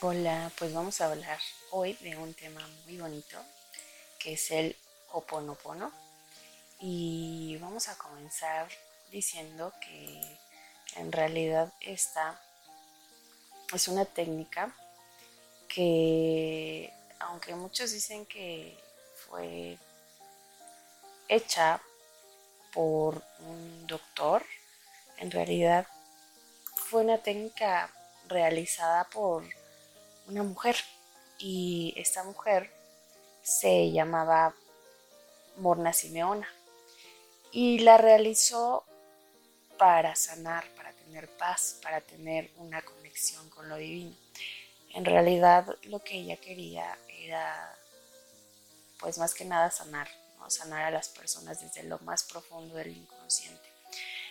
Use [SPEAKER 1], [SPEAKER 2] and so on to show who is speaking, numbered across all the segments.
[SPEAKER 1] Hola, pues vamos a hablar hoy de un tema muy bonito que es el Hoponopono. Y vamos a comenzar diciendo que en realidad esta es una técnica que aunque muchos dicen que fue hecha por un doctor, en realidad fue una técnica realizada por una mujer y esta mujer se llamaba Morna Simeona y la realizó para sanar, para tener paz, para tener una conexión con lo divino. En realidad lo que ella quería era pues más que nada sanar, sanar a las personas desde lo más profundo del inconsciente.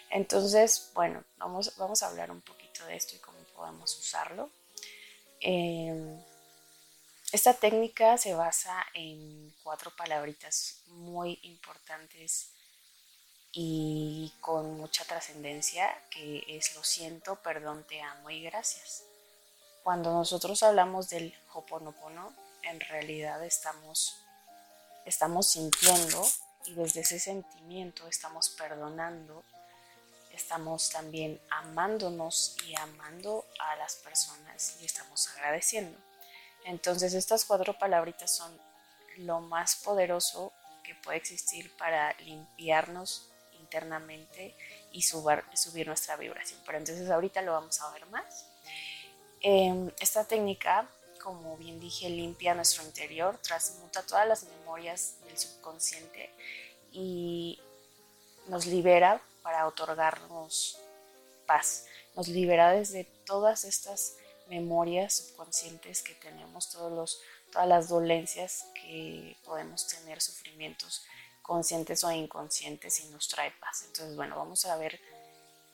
[SPEAKER 1] Entonces, bueno, vamos, vamos a hablar un poquito de esto y cómo podemos usarlo. Em, esta técnica se basa en cuatro palabritas muy importantes y con mucha trascendencia, que es lo siento, perdón, te amo y gracias. Cuando nosotros hablamos del Hoponopono, en realidad estamos, estamos sintiendo y desde ese sentimiento estamos perdonando estamos también amándonos y amando a las personas y estamos agradeciendo. Entonces estas cuatro palabritas son lo más poderoso que puede existir para limpiarnos internamente y subir, nuestra vibración. Pero entonces ahorita lo vamos a ver más. Em, esta técnica, como bien dije, limpia nuestro interior, transmuta todas las memorias del subconsciente y nos libera para otorgarnos paz. Nos libera desde todas estas memorias subconscientes que tenemos, todos los, todas las dolencias que podemos tener, sufrimientos conscientes o inconscientes y nos trae paz. Entonces, bueno, vamos a ver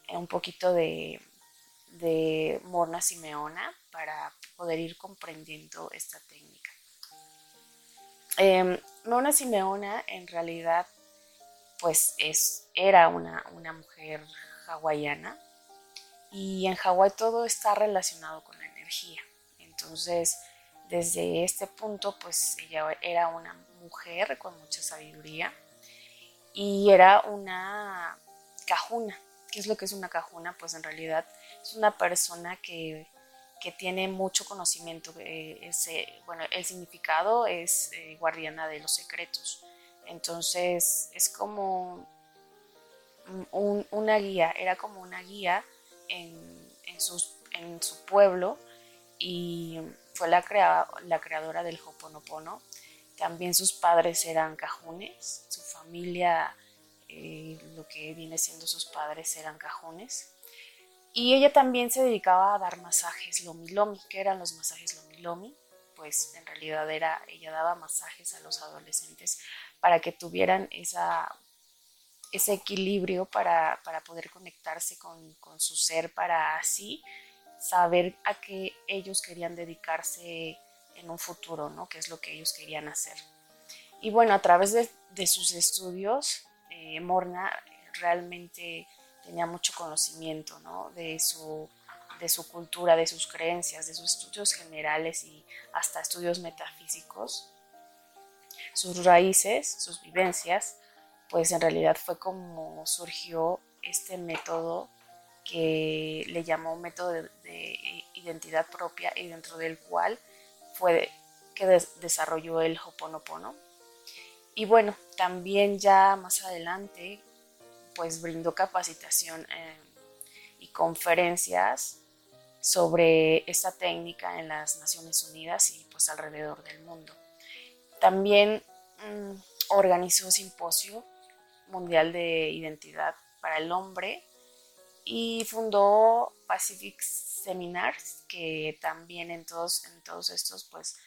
[SPEAKER 1] un poquito de, de Morna Simeona para poder ir comprendiendo esta técnica. Eh, Morna Simeona en realidad pues es, era una, mujer hawaiana y en Hawái todo está relacionado con la energía. Entonces, desde este punto, pues ella era una mujer con mucha sabiduría y era una cajuna. ¿Qué es lo que es una cajuna? Pues en realidad es una persona que, tiene mucho conocimiento. Eh, bueno, el significado es eh, guardiana de los secretos. Entonces es como una guía, era como una guía en, su pueblo y fue la, creadora del Hoponopono. También sus padres eran cajunes, su familia, eh, lo que viene siendo sus padres eran cajunes. Y ella también se dedicaba a dar masajes lomi lomi. ¿Qué eran los masajes lomi lomi? Pues en realidad era, ella daba masajes a los adolescentes para que tuvieran esa, ese equilibrio para, poder conectarse con, su ser, para así saber a qué ellos querían dedicarse en un futuro, ¿no? qué es lo que ellos querían hacer. Y bueno, a través de, sus estudios, eh, Morna realmente tenía mucho conocimiento de, su, de su cultura, de sus creencias, de sus estudios generales y hasta estudios metafísicos sus raíces, sus vivencias, pues en realidad fue como surgió este método que le llamó método de, identidad propia y dentro del cual fue que desarrolló el Hoponopono. Y bueno, también ya más adelante pues brindó capacitación eh, y conferencias sobre esta técnica en las Naciones Unidas y pues alrededor del mundo. También Mm, organizó simposio mundial de identidad para el hombre y fundó Pacific Seminars, que también en todos, en todos estos, pues,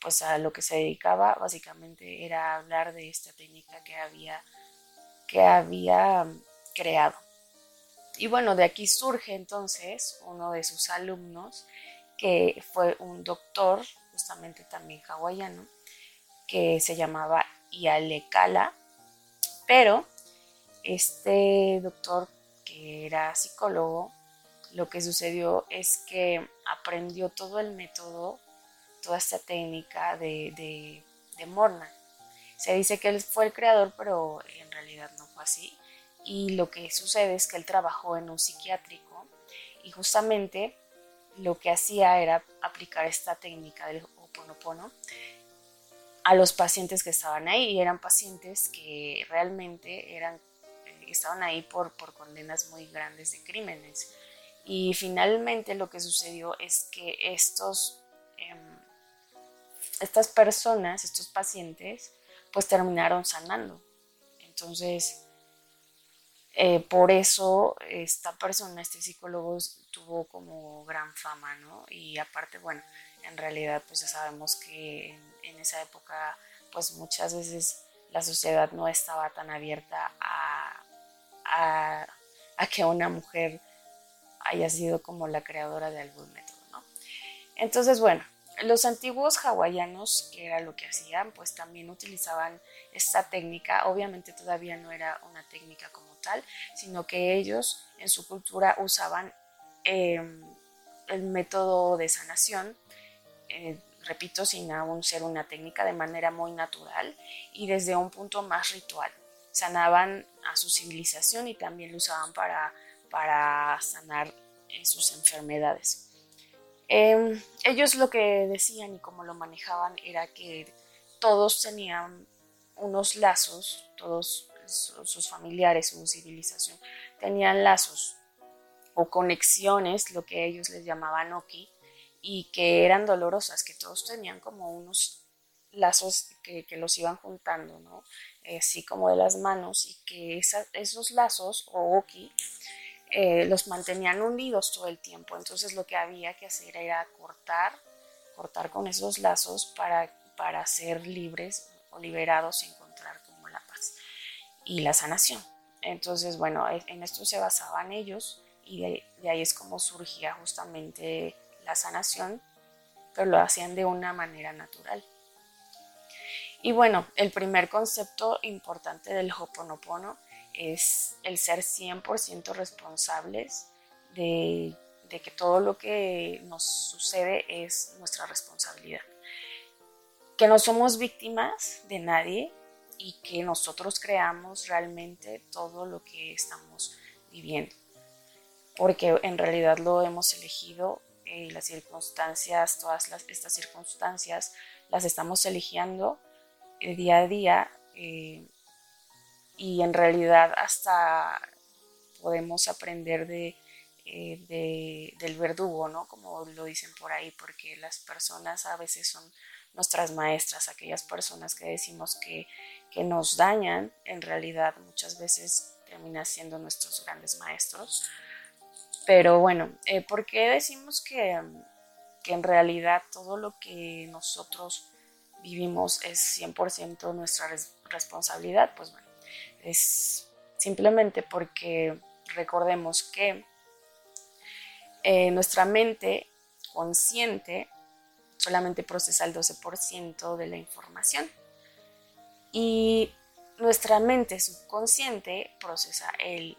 [SPEAKER 1] pues a lo que se dedicaba básicamente era hablar de esta técnica que había, que había creado. Y bueno, de aquí surge entonces uno de sus alumnos, que fue un doctor, justamente también hawaiano, que se llamaba Ialekala, pero este doctor que era psicólogo lo que sucedió es que aprendió todo el método, toda esta técnica de, de, Morna. Se dice que él fue el creador, pero en realidad no fue así. Y lo que sucede es que él trabajó en un psiquiátrico y justamente lo que hacía era aplicar esta técnica del Ho'oponopono a los pacientes que estaban ahí y eran pacientes que realmente eran eh, estaban ahí por, por condenas muy grandes de crímenes y finalmente lo que sucedió es que estos, em, estas personas, estos pacientes, pues terminaron sanando. Entonces, eh, por eso esta persona, este psicólogo, tuvo como gran fama, ¿no? Y aparte, bueno, en realidad pues ya sabemos que en, esa época pues muchas veces la sociedad no estaba tan abierta a, a que una mujer haya sido como la creadora de algún método, ¿no? Entonces, bueno, los antiguos hawaianos, que era lo que hacían, pues también utilizaban esta técnica. Obviamente todavía no era una técnica como tal, sino que ellos en su cultura usaban em, el método de sanación, eh, repito, sin aún ser una técnica, de manera muy natural y desde un punto más ritual. Sanaban a su civilización y también lo usaban para para sanar eh, sus enfermedades. Em, ellos lo que decían y cómo lo manejaban era que todos tenían unos lazos, todos sus familiares, su civilización, tenían lazos o conexiones, lo que ellos les llamaban Oki, y que eran dolorosas, que todos tenían como unos lazos que, los iban juntando, ¿no? así como de las manos, y que esos lazos o Oki eh, los mantenían unidos todo el tiempo. Entonces lo que había que hacer era cortar, cortar con esos lazos para, para ser libres o liberados y encontrar como la paz y la sanación. Entonces, bueno, en esto se basaban ellos y de, de ahí es como surgía justamente la sanación, pero lo hacían de una manera natural. Y bueno, el primer concepto importante del Hoponopono es el ser 100% responsables de, que todo lo que nos sucede es nuestra responsabilidad. Que no somos víctimas de nadie y que nosotros creamos realmente todo lo que estamos viviendo. Porque en realidad lo hemos elegido, eh, las circunstancias, todas estas circunstancias las estamos eligiendo eh, día a día. Eh, y en realidad hasta podemos aprender de, del verdugo, ¿no? Como lo dicen por ahí, porque las personas a veces son nuestras maestras, aquellas personas que decimos que, nos dañan, en realidad muchas veces terminan siendo nuestros grandes maestros. Pero bueno, eh, ¿por qué decimos que, que en realidad todo lo que nosotros vivimos es 100% nuestra responsabilidad? Pues bueno, es simplemente porque recordemos que eh, nuestra mente consciente solamente procesa el 12% de la información y nuestra mente subconsciente procesa el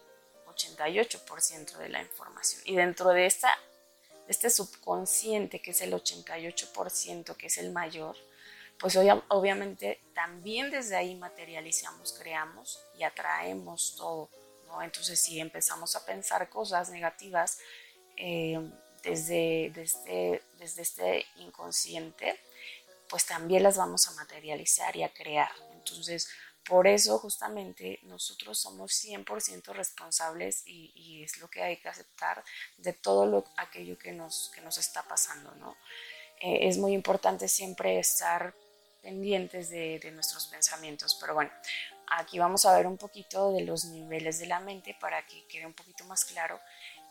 [SPEAKER 1] 88% de la información. Y dentro de esta, este subconsciente, que es el 88%, que es el mayor, pues obviamente también desde ahí materializamos, creamos y atraemos todo. ¿no? Entonces si empezamos a pensar cosas negativas eh, desde, desde, desde este inconsciente, pues también las vamos a materializar y a crear. Entonces, por eso justamente nosotros somos 100% responsables y, es lo que hay que aceptar de todo lo, aquello que nos, que nos está pasando, ¿no? Eh, es muy importante siempre estar pendientes de, nuestros pensamientos. Pero bueno, aquí vamos a ver un poquito de los niveles de la mente para que quede un poquito más claro.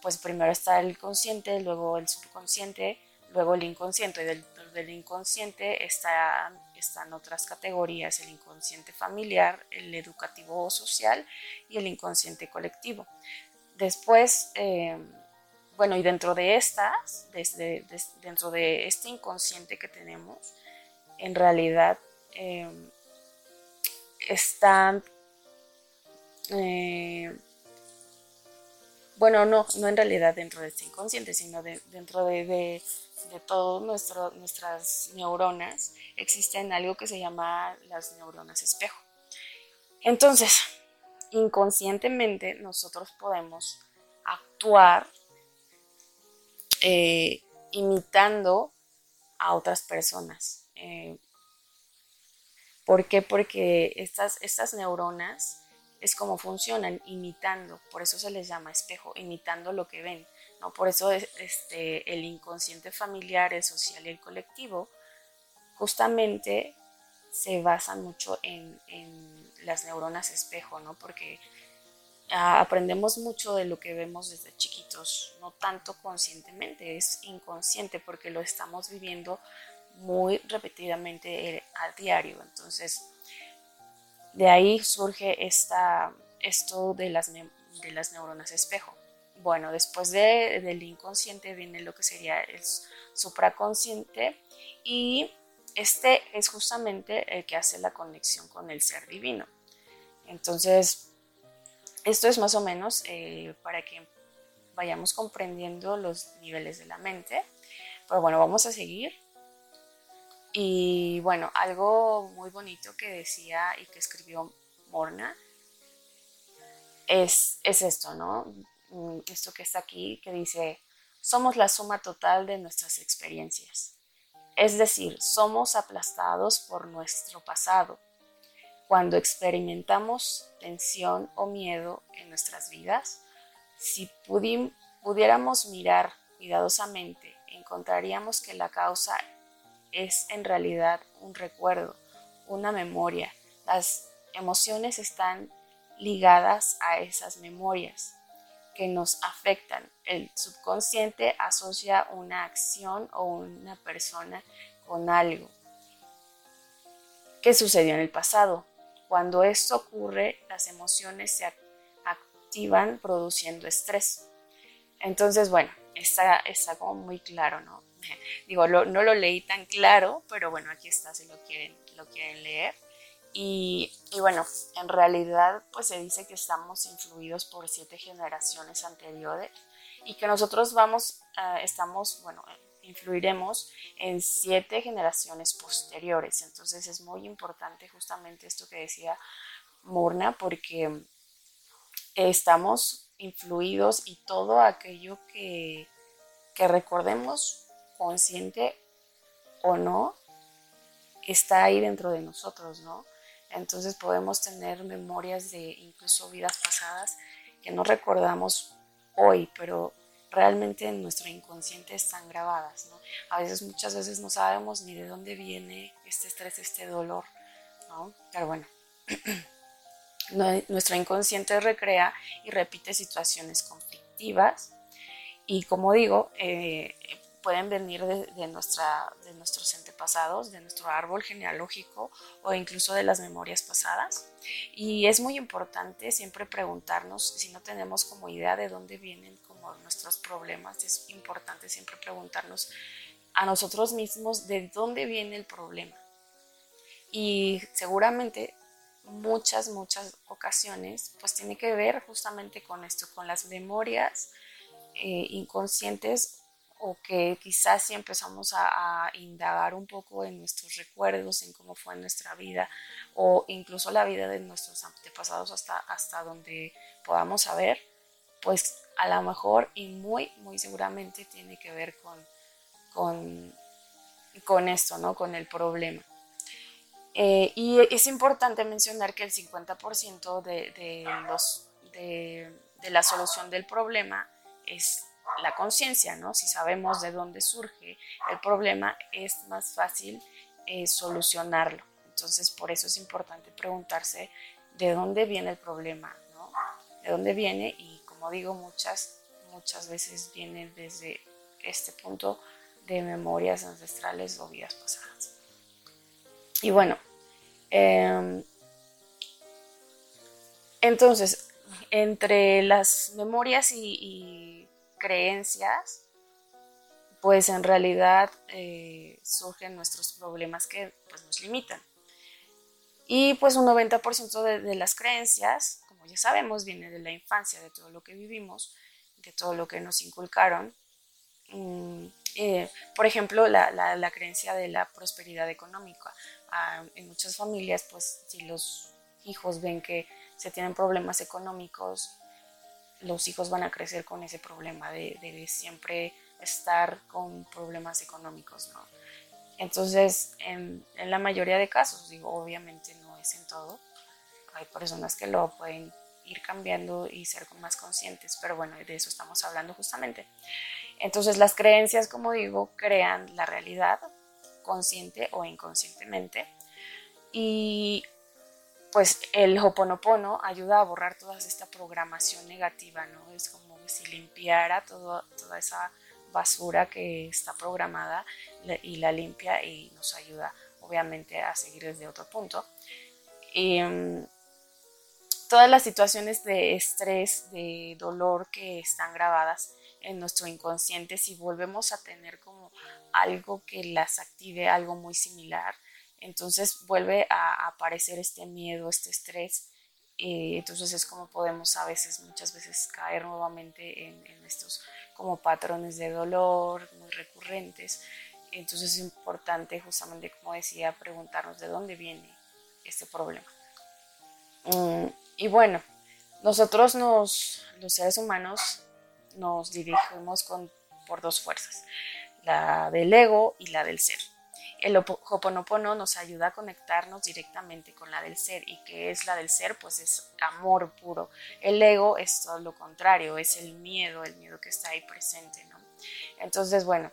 [SPEAKER 1] Pues primero está el consciente, luego el subconsciente, luego el inconsciente. Y del, del inconsciente está, están otras categorías, el inconsciente familiar, el educativo o social y el inconsciente colectivo. Después, eh, bueno, y dentro de estas, desde, dentro de este inconsciente que tenemos, en realidad em, están, eh, bueno, no, no en realidad dentro de este inconsciente, sino dentro de, todas nuestras neuronas, existen algo que se llama las neuronas espejo. Entonces, inconscientemente nosotros podemos actuar eh, imitando a otras personas. Eh, ¿Por qué? Porque estas, estas neuronas es como funcionan, imitando, por eso se les llama espejo, imitando lo que ven. ¿no? Por eso este, el inconsciente familiar, el social y el colectivo justamente se basan mucho en, las neuronas espejo, ¿no? porque ah, aprendemos mucho de lo que vemos desde chiquitos, no tanto conscientemente, es inconsciente porque lo estamos viviendo muy repetidamente eh, a diario. Entonces, de ahí surge esto de las, de neuronas espejo. Bueno, después de, del inconsciente viene lo que sería el supraconsciente y este es justamente el que hace la conexión con el ser divino. Entonces, esto es más o menos eh, para que vayamos comprendiendo los niveles de la mente. Pero bueno, vamos a seguir. Y bueno, algo muy bonito que decía y que escribió Morna es, es esto, ¿no? Mm, esto que está aquí, que dice, somos la suma total de nuestras experiencias. Es decir, somos aplastados por nuestro pasado. Cuando experimentamos tensión o miedo en nuestras vidas, si pudiéramos mirar cuidadosamente, encontraríamos que la causa es en realidad un recuerdo, una memoria. Las emociones están ligadas a esas memorias que nos afectan. El subconsciente asocia una acción o una persona con algo que sucedió en el pasado. Cuando esto ocurre, las emociones se activan produciendo estrés. Entonces, bueno, está, está como muy claro, ¿no? Digo, no lo leí tan claro, pero bueno, aquí está si lo quieren, lo quieren leer. Y, bueno, en realidad pues se dice que estamos influidos por siete generaciones anteriores y que nosotros vamos, uh, estamos, bueno, influiremos en siete generaciones posteriores. Entonces es muy importante justamente esto que decía Murna porque estamos influidos y todo aquello que, que recordemos consciente o no está ahí dentro de nosotros, ¿no? Entonces podemos tener memorias de incluso vidas pasadas que no recordamos hoy, pero realmente en nuestro inconsciente están grabadas. ¿no? A veces, muchas veces no sabemos ni de dónde viene este estrés, este dolor, ¿no? Pero bueno, nuestro inconsciente recrea y repite situaciones conflictivas y como digo, eh, pueden venir de, nuestra, de nuestros antepasados, de nuestro árbol genealógico o incluso de las memorias pasadas. Y es muy importante siempre preguntarnos, si no tenemos como idea de dónde vienen como nuestros problemas, es importante siempre preguntarnos a nosotros mismos de dónde viene el problema. Y seguramente muchas, muchas ocasiones, pues tiene que ver justamente con esto, con las memorias eh, inconscientes o que quizás si empezamos a, indagar un poco en nuestros recuerdos, en cómo fue nuestra vida o incluso la vida de nuestros antepasados hasta, hasta donde podamos saber, pues a lo mejor y muy, muy seguramente tiene que ver con, con, esto, ¿no? Con el problema. Eh, y es importante mencionar que el 50% de, de, los, de, de la solución del problema es la conciencia, ¿no? Si sabemos de dónde surge el problema, es más fácil eh, solucionarlo. Entonces, por eso es importante preguntarse de dónde viene el problema, ¿no? De dónde viene y, como digo, muchas, muchas veces viene desde este punto de memorias ancestrales o vidas pasadas. Y bueno, em, entonces, entre las memorias y creencias, pues en realidad eh, surgen nuestros problemas que pues, nos limitan. Y pues un 90% de, las creencias, como ya sabemos, viene de la infancia, de todo lo que vivimos, de todo lo que nos inculcaron. Mm, eh, por ejemplo, la, la, creencia de la prosperidad económica. Ah, en muchas familias, pues si los hijos ven que se tienen problemas económicos, los hijos van a crecer con ese problema de, de siempre estar con problemas económicos, ¿no? Entonces, en, la mayoría de casos, digo, obviamente no es en todo, hay personas que lo pueden ir cambiando y ser más conscientes, pero bueno, de eso estamos hablando justamente. Entonces, las creencias, como digo, crean la realidad consciente o inconscientemente y pues el Hoponopono ayuda a borrar toda esta programación negativa, ¿no? Es como si limpiara toda esa basura que está programada y la limpia y nos ayuda obviamente a seguir desde otro punto. Y, mm, todas las situaciones de estrés, de dolor que están grabadas en nuestro inconsciente, si volvemos a tener como algo que las active, algo muy similar, entonces vuelve a aparecer este miedo, este estrés. Y entonces es como podemos a veces, muchas veces caer nuevamente en, en estos como patrones de dolor muy recurrentes. Entonces es importante, justamente como decía, preguntarnos de dónde viene este problema. Mm, y bueno, nosotros nos, los seres humanos nos dirigimos con, por dos fuerzas, la del ego y la del ser. El Hoponopono nos ayuda a conectarnos directamente con la del ser. ¿Y qué es la del ser? Pues es amor puro. El ego es todo lo contrario, es el miedo, el miedo que está ahí presente, ¿no? Entonces, bueno,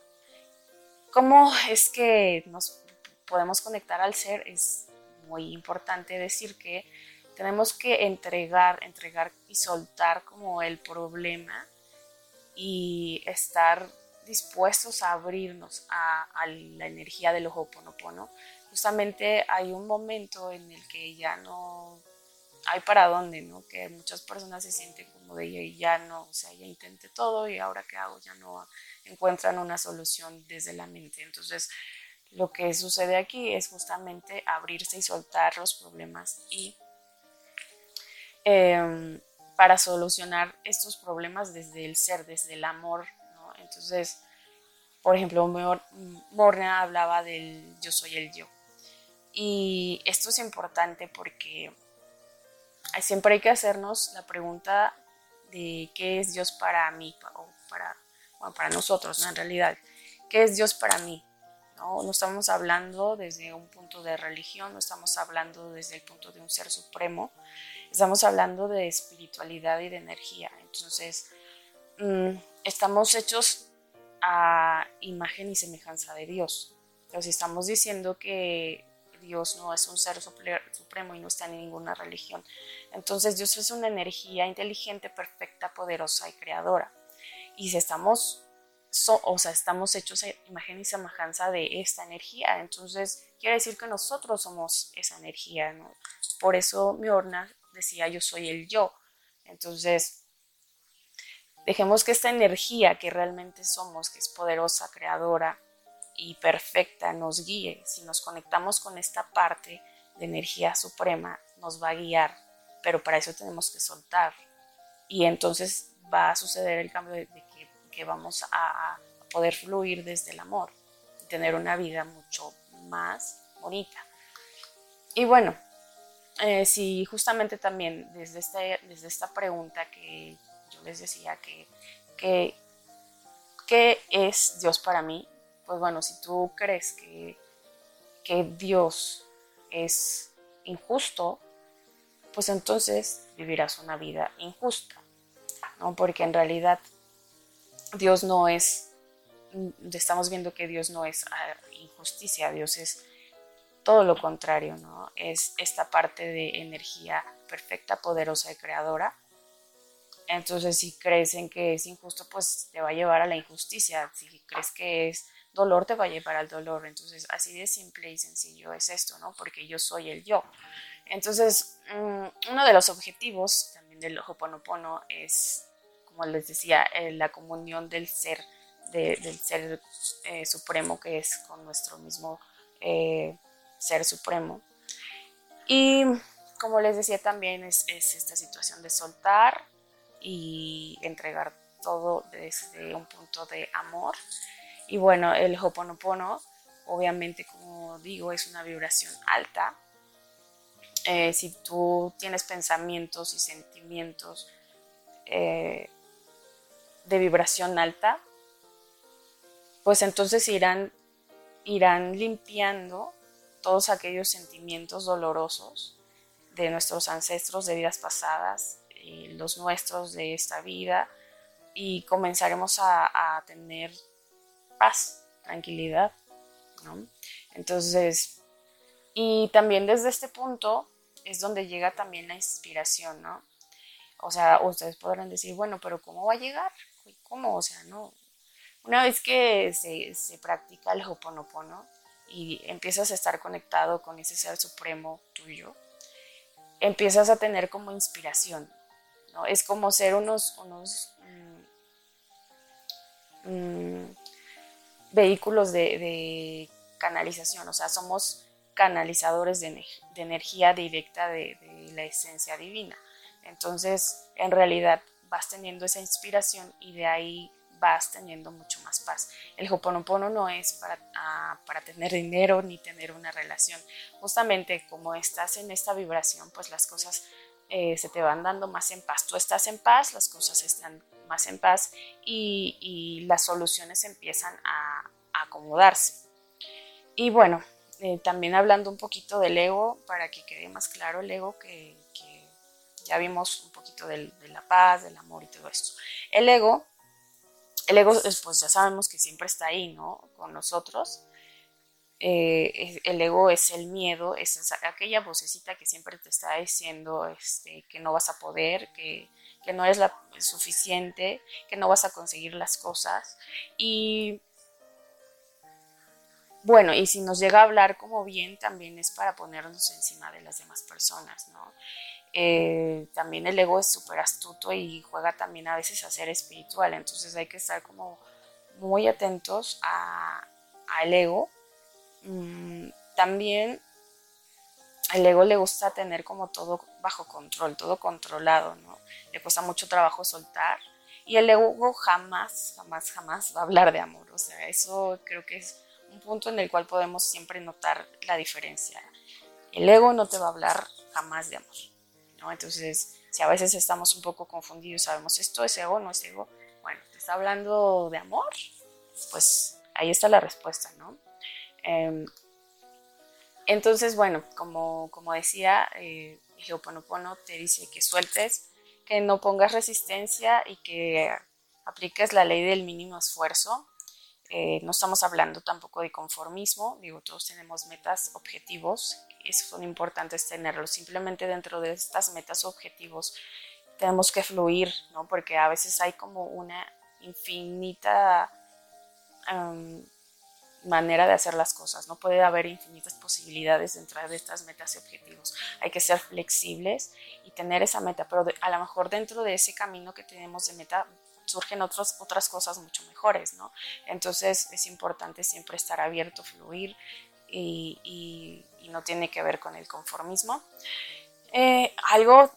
[SPEAKER 1] ¿cómo es que nos podemos conectar al ser? Es muy importante decir que tenemos que entregar, entregar y soltar como el problema y estar dispuestos a abrirnos a, la energía del Ho'oponopono, justamente hay un momento en el que ya no hay para dónde, ¿no? Que muchas personas se sienten como de y ya no, o sea, ya intenté todo y ahora qué hago, ya no encuentran una solución desde la mente. Entonces, lo que sucede aquí es justamente abrirse y soltar los problemas y em, para solucionar estos problemas desde el ser, desde el amor entonces, por ejemplo, Morna hablaba del yo soy el yo. Y esto es importante porque siempre hay que hacernos la pregunta de qué es Dios para mí o para, para nosotros, en realidad. ¿Qué es Dios para mí? ¿No? no estamos hablando desde un punto de religión, no estamos hablando desde el punto de un ser supremo, estamos hablando de espiritualidad y de energía. Entonces, mm, estamos hechos a imagen y semejanza de Dios. Entonces, si estamos diciendo que Dios no es un ser supremo y no está en ninguna religión, entonces Dios es una energía inteligente, perfecta, poderosa y creadora. Y si estamos, o sea, estamos hechos a imagen y semejanza de esta energía, entonces quiere decir que nosotros somos esa energía. Por eso mi horna decía yo soy el yo. Entonces, Dejemos que esta energía que realmente somos, que es poderosa, creadora y perfecta, nos guíe. Si nos conectamos con esta parte de energía suprema, nos va a guiar, pero para eso tenemos que soltar. Y entonces va a suceder el cambio de, que, vamos a, poder fluir desde el amor y tener una vida mucho más bonita. Y bueno, eh, si justamente también desde, este, desde esta pregunta que les decía que, que ¿qué es Dios para mí? Pues bueno, si tú crees que, que Dios es injusto, pues entonces vivirás una vida injusta, ¿no? Porque en realidad Dios no es, estamos viendo que Dios no es ah, injusticia, Dios es todo lo contrario, ¿no? Es esta parte de energía perfecta, poderosa y creadora entonces, si crees en que es injusto, pues te va a llevar a la injusticia. Si crees que es dolor, te va a llevar al dolor. Entonces, así de simple y sencillo es esto, ¿no? Porque yo soy el yo. Entonces, mm, uno de los objetivos también del Hoponopono es, como les decía, eh, la comunión del ser, del ser eh, supremo que es con nuestro mismo eh, ser supremo. Y como les decía también es, es esta situación de soltar, y entregar todo desde un punto de amor. Y bueno, el Hoponopono, obviamente, como digo, es una vibración alta. Eh, si tú tienes pensamientos y sentimientos eh, de vibración alta, pues entonces irán, irán limpiando todos aquellos sentimientos dolorosos de nuestros ancestros de vidas pasadas, y los nuestros de esta vida, y comenzaremos a, tener paz, tranquilidad. Entonces, y también desde este punto es donde llega también la inspiración, ¿no? O sea, ustedes podrán decir, bueno, pero ¿cómo va a llegar? ¿Cómo? O sea, no. Una vez que se, se practica el Hoponopono y empiezas a estar conectado con ese ser supremo tuyo, empiezas a tener como inspiración, Es como ser unos, unos mm, mm, vehículos de, canalización, o sea, somos canalizadores de, energía directa de, de, la esencia divina. Entonces, en realidad vas teniendo esa inspiración y de ahí vas teniendo mucho más paz. El Hoponopono no es para, ah, para tener dinero ni tener una relación. Justamente como estás en esta vibración, pues las cosas eh, se te van dando más en paz. Tú estás en paz, las cosas están más en paz y, las soluciones empiezan a, acomodarse. Y bueno, eh, también hablando un poquito del ego, para que quede más claro el ego, que, ya vimos un poquito de la paz, del amor y todo esto. El ego, el ego, pues ya sabemos que siempre está ahí, ¿no? Con nosotros. Eh, el ego es el miedo, es aquella vocecita que siempre te está diciendo este, que no vas a poder, que, no eres suficiente, que no vas a conseguir las cosas. Y bueno, y si nos llega a hablar como bien, también es para ponernos encima de las demás personas, ¿no? Eh, también el ego es súper astuto y juega también a veces a ser espiritual, entonces hay que estar como muy atentos al ego Mm, también el ego le gusta tener como todo bajo control, todo controlado, ¿no? Le cuesta mucho trabajo soltar. Y el ego jamás, jamás, jamás va a hablar de amor. O sea, eso creo que es un punto en el cual podemos siempre notar la diferencia. El ego no te va a hablar jamás de amor, ¿no? Entonces, si a veces estamos un poco confundidos, sabemos esto es ego, no es ego, bueno, ¿te está hablando de amor? Pues ahí está la respuesta, ¿no? Em, entonces, bueno, como, como decía, eh, el Ho'oponopono te dice que sueltes, que no pongas resistencia y que apliques la ley del mínimo esfuerzo. Eh, no estamos hablando tampoco de conformismo, digo, todos tenemos metas, objetivos, esos son importantes tenerlos. Simplemente dentro de estas metas, objetivos, tenemos que fluir, ¿no? Porque a veces hay como una infinita em, manera de hacer las cosas, no puede haber infinitas posibilidades dentro de estas metas y objetivos. Hay que ser flexibles y tener esa meta, pero a lo mejor dentro de ese camino que tenemos de meta surgen otros, otras cosas mucho mejores, ¿no? Entonces es importante siempre estar abierto, fluir y, no tiene que ver con el conformismo. Eh, algo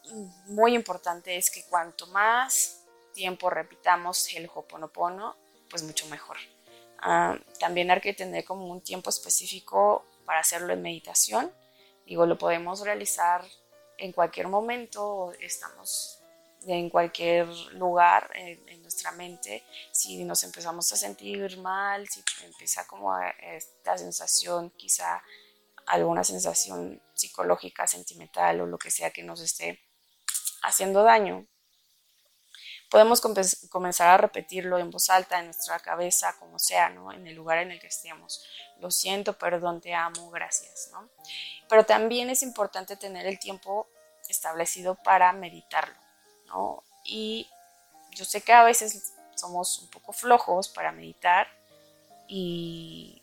[SPEAKER 1] muy importante es que cuanto más tiempo repitamos el Hoponopono, pues mucho mejor. Ah, también hay que tener como un tiempo específico para hacerlo en meditación. Digo, lo podemos realizar en cualquier momento, estamos en cualquier lugar en, nuestra mente. Si nos empezamos a sentir mal, si empieza como esta sensación, quizá alguna sensación psicológica, sentimental o lo que sea que nos esté haciendo daño, podemos comenzar a repetirlo en voz alta, en nuestra cabeza, como sea, ¿no? En el lugar en el que estemos. Lo siento, perdón, te amo, gracias, ¿no? Pero también es importante tener el tiempo establecido para meditarlo, ¿no? Y yo sé que a veces somos un poco flojos para meditar, y,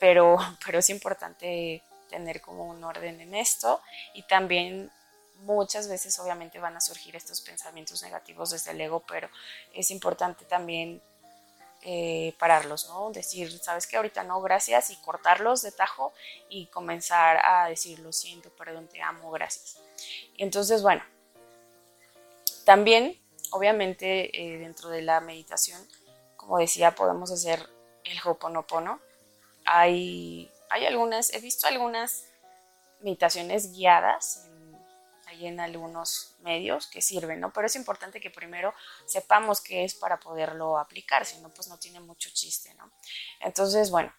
[SPEAKER 1] pero, pero es importante tener como un orden en esto y también muchas veces obviamente van a surgir estos pensamientos negativos desde el ego, pero es importante también eh, pararlos, ¿no? Decir, sabes que ahorita no, gracias, y cortarlos de tajo y comenzar a decir, lo siento, perdón, te amo, gracias. Entonces, bueno, también obviamente eh, dentro de la meditación, como decía, podemos hacer el Hoponopono. Hay, hay algunas, he visto algunas meditaciones guiadas ahí en algunos medios que sirven, ¿no? Pero es importante que primero sepamos qué es para poderlo aplicar, si no, pues no tiene mucho chiste, ¿no? Entonces, bueno,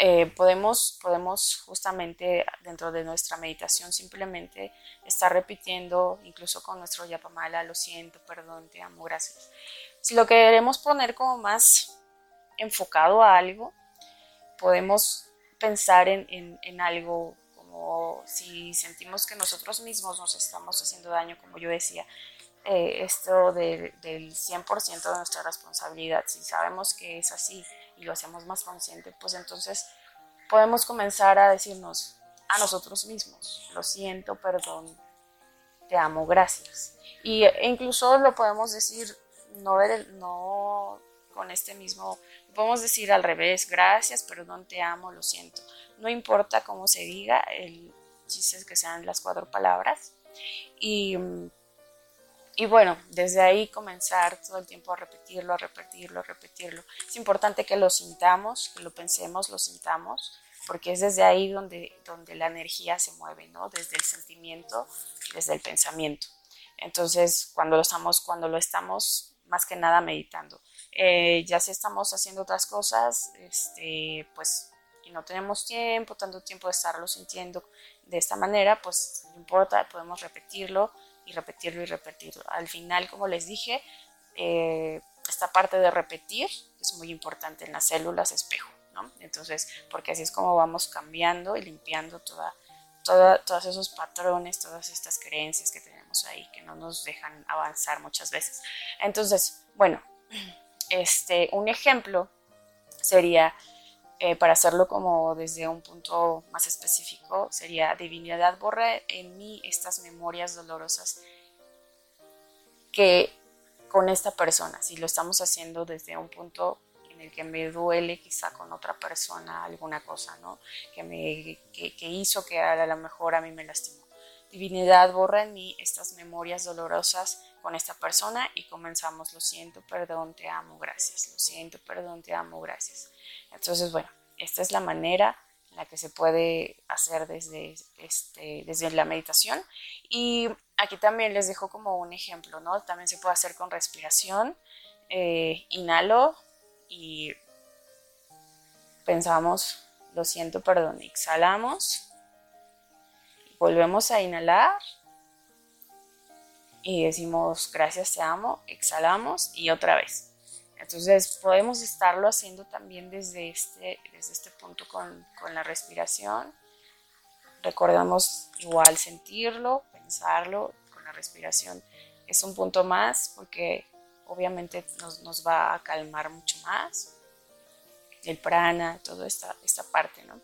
[SPEAKER 1] eh, podemos, podemos justamente dentro de nuestra meditación simplemente estar repitiendo, incluso con nuestro yapamala, lo siento, perdón, te amo, gracias. Si lo queremos poner como más enfocado a algo, podemos pensar en, algo como si sentimos que nosotros mismos nos estamos haciendo daño, como yo decía, eh, esto del 100% de nuestra responsabilidad, si sabemos que es así, y lo hacemos más consciente, pues entonces podemos comenzar a decirnos a nosotros mismos, lo siento, perdón, te amo, gracias. Y e incluso lo podemos decir no, no con este mismo, podemos decir al revés, gracias, perdón, te amo, lo siento. No importa cómo se diga, el chiste es que sean las cuatro palabras. Y y bueno, desde ahí comenzar todo el tiempo a repetirlo, a repetirlo, a repetirlo. Es importante que lo sintamos, que lo pensemos, lo sintamos, porque es desde ahí donde, donde la energía se mueve, ¿no? Desde el sentimiento, desde el pensamiento. Entonces, cuando lo estamos, cuando lo estamos más que nada meditando. Eh, ya si estamos haciendo otras cosas, este, pues, y no tenemos tiempo, tanto tiempo de estarlo sintiendo de esta manera, pues no importa, podemos repetirlo y repetirlo y repetirlo. Al final, como les dije, eh, esta parte de repetir es muy importante en las células espejo, ¿no? Entonces, porque así es como vamos cambiando y limpiando toda, toda, todos esos patrones, todas estas creencias que tenemos ahí que no nos dejan avanzar muchas veces. Entonces, bueno, este, un ejemplo sería eh, para hacerlo como desde un punto más específico, sería divinidad borra en mí estas memorias dolorosas que con esta persona, si lo estamos haciendo desde un punto en el que me duele quizá con otra persona alguna cosa, ¿no? Que, me, que, que hizo que a lo mejor a mí me lastimó. Divinidad borra en mí estas memorias dolorosas con esta persona y comenzamos, lo siento, perdón, te amo, gracias, lo siento, perdón, te amo, gracias. Entonces, bueno, esta es la manera en la que se puede hacer desde, este, desde la meditación. Y aquí también les dejo como un ejemplo, ¿no? También se puede hacer con respiración. Eh, inhalo y pensamos, lo siento, perdón, exhalamos. Volvemos a inhalar y decimos gracias, te amo, exhalamos y otra vez. Entonces podemos estarlo haciendo también desde este, desde este punto con, con la respiración. Recordamos igual sentirlo, pensarlo con la respiración. Es un punto más porque obviamente nos, nos va a calmar mucho más. El prana, toda esta, esta parte, ¿no?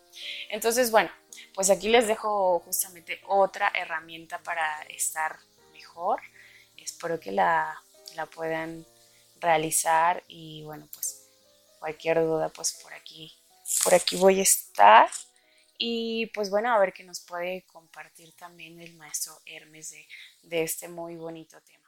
[SPEAKER 1] Entonces, bueno, pues aquí les dejo justamente otra herramienta para estar Espero que la, la puedan realizar y bueno, pues cualquier duda, pues por aquí, por aquí voy a estar. Y pues bueno, a ver qué nos puede compartir también el maestro Hermes de, de este muy bonito tema.